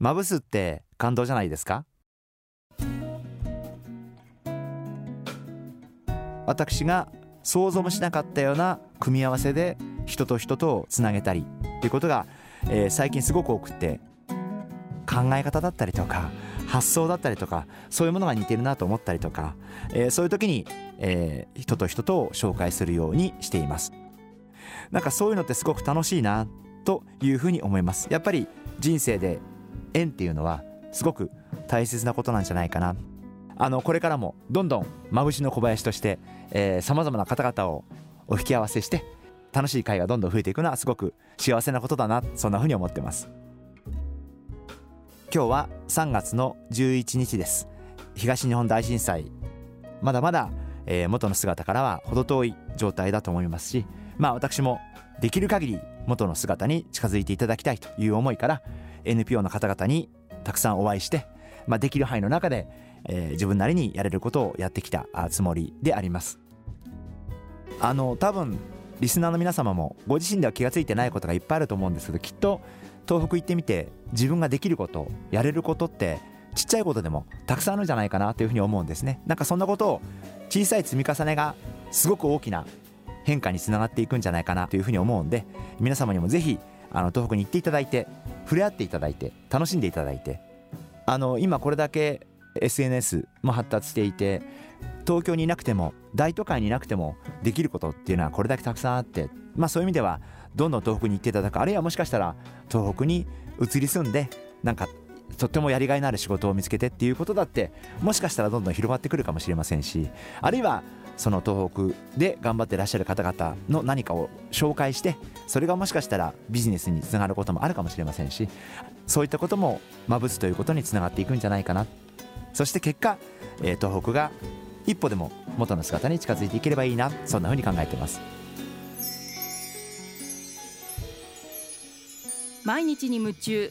まぶすって感動じゃないですか？私が想像もしなかったような組み合わせで人と人とをつなげたりっていうことが、えー、最近すごく多くて考え方だったりとか発想だったりとかそういうものが似てるなと思ったりとか、えー、そういう時に、えー、人と人とを紹介するようにしています。なんかそういうのってすごく楽しいなというふうに思います。やっぱり人生で縁っていうのはすごく大切なことなんじゃないかな。あのこれからもどんどんまぶしの小林としてさまざまな方々をお引き合わせして楽しい会がどんどん増えていくのはすごく幸せなことだなそんなふうに思ってます。今日は3月の11日です。東日本大震災。まだまだ、えー、元の姿からは程遠い状態だと思いますしまあ私もできる限り元の姿に近づいていただきたいという思いから NPO の方々にたくさんお会いして、まあ、できる範囲の中で、えー、自分なりにやれることをやってきたつもりであります。あの多分リスナーの皆様もご自身では気が付いてないことがいっぱいあると思うんですけどきっと東北行ってみて自分ができることやれることってちっちゃいことでもたくさんあるんじゃないかなというふうに思うんですね。なんかそんなことを小さい積み重ねがすごく大きな変化につながっていくんじゃないかなというふうに思うんで皆様にもぜひあの東北に行っていただいて触れ合っていただいて楽しんでいただいてあの今これだけ SNS も発達していて東京にいなくても大都会にいなくてもできることっていうのはこれだけたくさんあってまあそういう意味ではどんどん東北に行っていただくあるいはもしかしたら東北に移り住んでなんかとってもやりがいのある仕事を見つけてっていうことだってもしかしたらどんどん広がってくるかもしれませんしあるいはその東北で頑張ってらっしゃる方々の何かを紹介してそれがもしかしたらビジネスにつながることもあるかもしれませんしそういったこともまぶすということにつながっていくんじゃないかな。そして結果、えー、東北が一歩でも元の姿に近づいていければいいな。そんなふうに考えています。毎日に夢中。